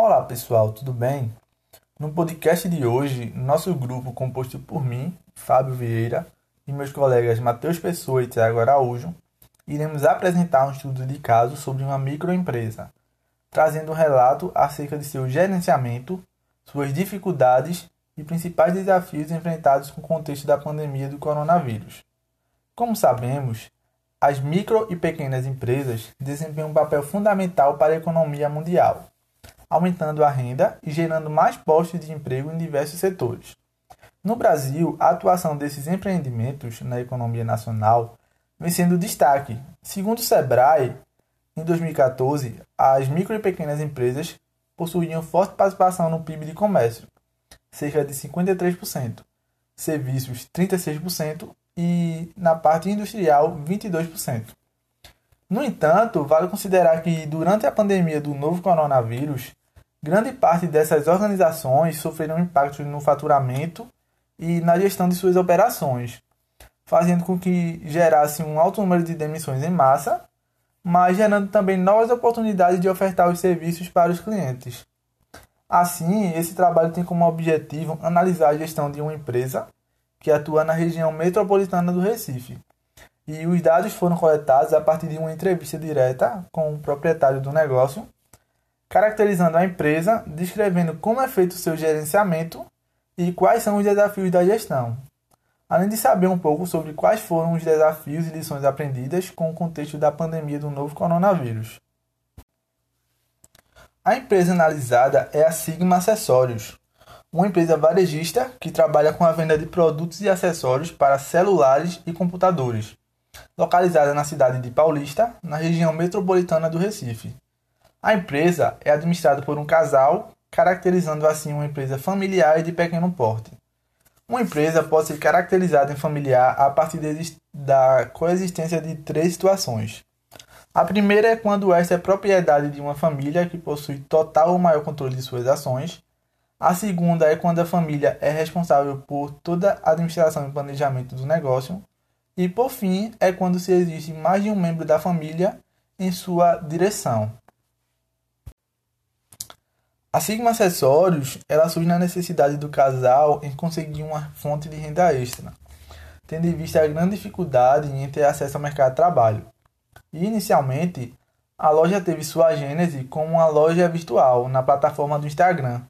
Olá pessoal, tudo bem? No podcast de hoje, nosso grupo composto por mim, Fábio Vieira, e meus colegas Matheus Pessoa e Tiago Araújo, iremos apresentar um estudo de caso sobre uma microempresa, trazendo um relato acerca de seu gerenciamento, suas dificuldades e principais desafios enfrentados com o contexto da pandemia do coronavírus. Como sabemos, as micro e pequenas empresas desempenham um papel fundamental para a economia mundial, aumentando a renda e gerando mais postos de emprego em diversos setores. No Brasil, a atuação desses empreendimentos na economia nacional vem sendo destaque. Segundo o Sebrae, em 2014, as micro e pequenas empresas possuíam forte participação no PIB de comércio, cerca de 53%, serviços 36% e na parte industrial 22%. No entanto, vale considerar que durante a pandemia do novo coronavírus, grande parte dessas organizações sofreram impactos no faturamento e na gestão de suas operações, fazendo com que gerasse um alto número de demissões em massa, mas gerando também novas oportunidades de ofertar os serviços para os clientes. Assim, esse trabalho tem como objetivo analisar a gestão de uma empresa que atua na região metropolitana do Recife. E os dados foram coletados a partir de uma entrevista direta com o proprietário do negócio, caracterizando a empresa, descrevendo como é feito o seu gerenciamento e quais são os desafios da gestão. Além de saber um pouco sobre quais foram os desafios e lições aprendidas com o contexto da pandemia do novo coronavírus. A empresa analisada é a Sigma Acessórios, uma empresa varejista que trabalha com a venda de produtos e acessórios para celulares e computadores, localizada na cidade de Paulista, na região metropolitana do Recife. A empresa é administrada por um casal, caracterizando assim uma empresa familiar e de pequeno porte. Uma empresa pode ser caracterizada em familiar a partir da coexistência de três situações. A primeira é quando esta é propriedade de uma família que possui total ou maior controle de suas ações, a segunda é quando a família é responsável por toda a administração e planejamento do negócio. E por fim, é quando se existe mais de um membro da família em sua direção. A Sigma Acessórios ela surge na necessidade do casal em conseguir uma fonte de renda extra, tendo em vista a grande dificuldade em ter acesso ao mercado de trabalho. E inicialmente, a loja teve sua gênese como uma loja virtual na plataforma do Instagram,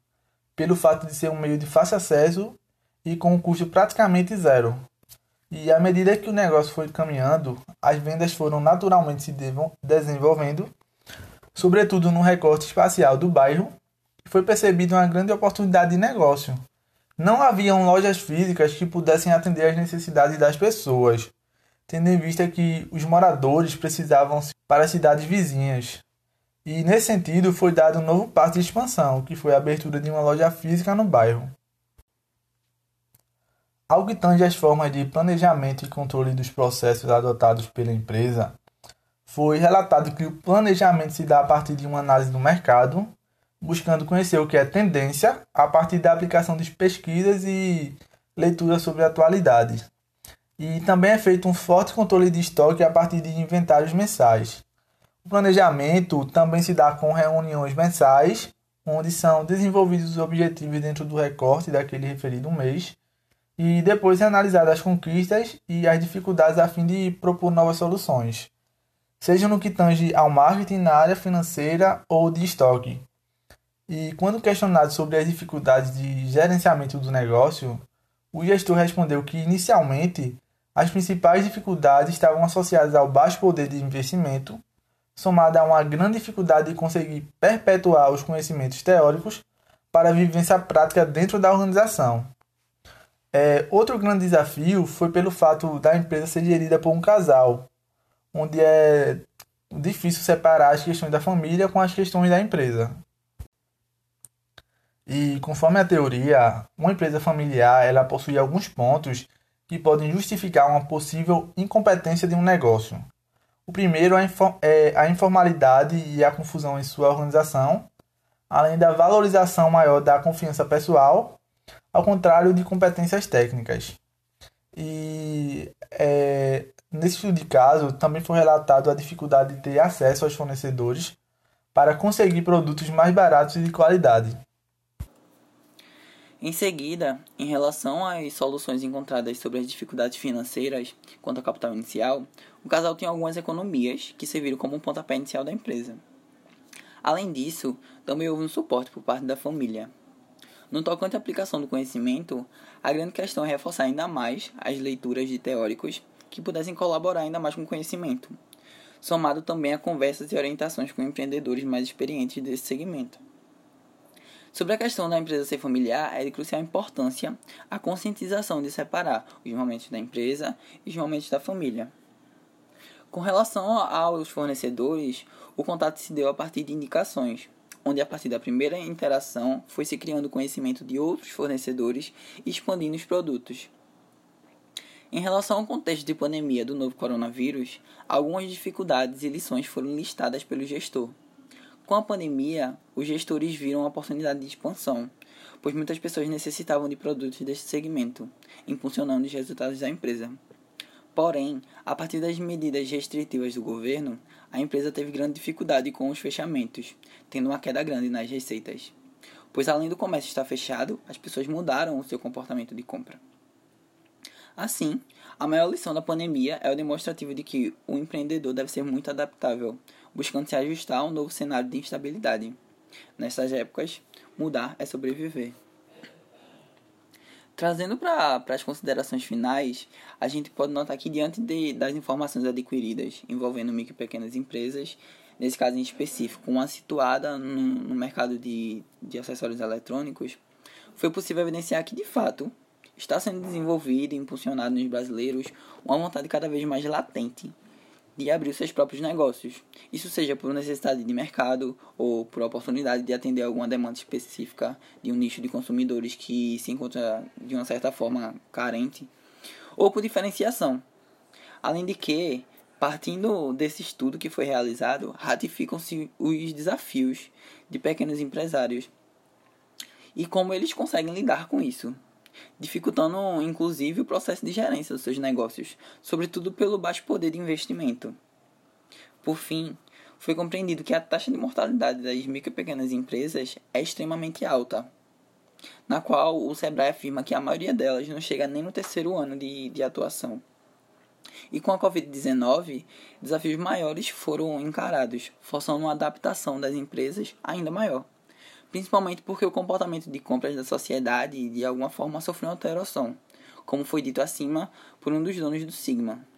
pelo fato de ser um meio de fácil acesso e com um custo praticamente zero. E à medida que o negócio foi caminhando, as vendas foram naturalmente se desenvolvendo, sobretudo no recorte espacial do bairro, foi percebida uma grande oportunidade de negócio. Não haviam lojas físicas que pudessem atender às necessidades das pessoas, tendo em vista que os moradores precisavam para as cidades vizinhas. E nesse sentido foi dado um novo passo de expansão, que foi a abertura de uma loja física no bairro. Algo que tange as formas de planejamento e controle dos processos adotados pela empresa, foi relatado que o planejamento se dá a partir de uma análise do mercado, buscando conhecer o que é tendência a partir da aplicação de pesquisas e leitura sobre a atualidade. E também é feito um forte controle de estoque a partir de inventários mensais. O planejamento também se dá com reuniões mensais, onde são desenvolvidos os objetivos dentro do recorte daquele referido mês, e depois é analisadas as conquistas e as dificuldades a fim de propor novas soluções, seja no que tange ao marketing na área financeira ou de estoque. E quando questionado sobre as dificuldades de gerenciamento do negócio, o gestor respondeu que inicialmente as principais dificuldades estavam associadas ao baixo poder de investimento somada a uma grande dificuldade de conseguir perpetuar os conhecimentos teóricos para a vivência prática dentro da organização. É, outro grande desafio foi pelo fato da empresa ser gerida por um casal, onde é difícil separar as questões da família com as questões da empresa. E conforme a teoria, uma empresa familiar ela possui alguns pontos que podem justificar uma possível incompetência de um negócio. O primeiro é a informalidade e a confusão em sua organização, além da valorização maior da confiança pessoal, ao contrário de competências técnicas. E é, nesse estudo de caso, também foi relatado a dificuldade de ter acesso aos fornecedores para conseguir produtos mais baratos e de qualidade. Em seguida, em relação às soluções encontradas sobre as dificuldades financeiras quanto ao capital inicial, o casal tem algumas economias que serviram como um pontapé inicial da empresa. Além disso, também houve um suporte por parte da família. No tocante à aplicação do conhecimento, a grande questão é reforçar ainda mais as leituras de teóricos que pudessem colaborar ainda mais com o conhecimento, somado também a conversas e orientações com empreendedores mais experientes desse segmento. Sobre a questão da empresa ser familiar, é de crucial importância a conscientização de separar os momentos da empresa e os momentos da família. Com relação aos fornecedores, o contato se deu a partir de indicações, onde a partir da primeira interação foi se criando conhecimento de outros fornecedores e expandindo os produtos. Em relação ao contexto de pandemia do novo coronavírus, algumas dificuldades e lições foram listadas pelo gestor. Com a pandemia, os gestores viram uma oportunidade de expansão, pois muitas pessoas necessitavam de produtos deste segmento, impulsionando os resultados da empresa. Porém, a partir das medidas restritivas do governo, a empresa teve grande dificuldade com os fechamentos, tendo uma queda grande nas receitas. Pois além do comércio estar fechado, as pessoas mudaram o seu comportamento de compra. Assim, a maior lição da pandemia é o demonstrativo de que o empreendedor deve ser muito adaptável, buscando se ajustar a um novo cenário de instabilidade. Nessas épocas, mudar é sobreviver. Trazendo para as considerações finais, a gente pode notar que, diante de, das informações adquiridas envolvendo micro e pequenas empresas, nesse caso em específico, uma situada no, no mercado de, de acessórios eletrônicos, foi possível evidenciar que, de fato, está sendo desenvolvido e impulsionado nos brasileiros uma vontade cada vez mais latente de abrir seus próprios negócios. Isso seja por necessidade de mercado ou por oportunidade de atender alguma demanda específica de um nicho de consumidores que se encontra de uma certa forma carente, ou por diferenciação. Além de que, partindo desse estudo que foi realizado, ratificam-se os desafios de pequenos empresários e como eles conseguem lidar com isso dificultando inclusive o processo de gerência dos seus negócios, sobretudo pelo baixo poder de investimento. Por fim, foi compreendido que a taxa de mortalidade das micro e pequenas empresas é extremamente alta, na qual o Sebrae afirma que a maioria delas não chega nem no terceiro ano de, de atuação. E com a Covid-19, desafios maiores foram encarados, forçando uma adaptação das empresas ainda maior principalmente porque o comportamento de compras da sociedade de alguma forma sofreu alteração, como foi dito acima por um dos donos do Sigma.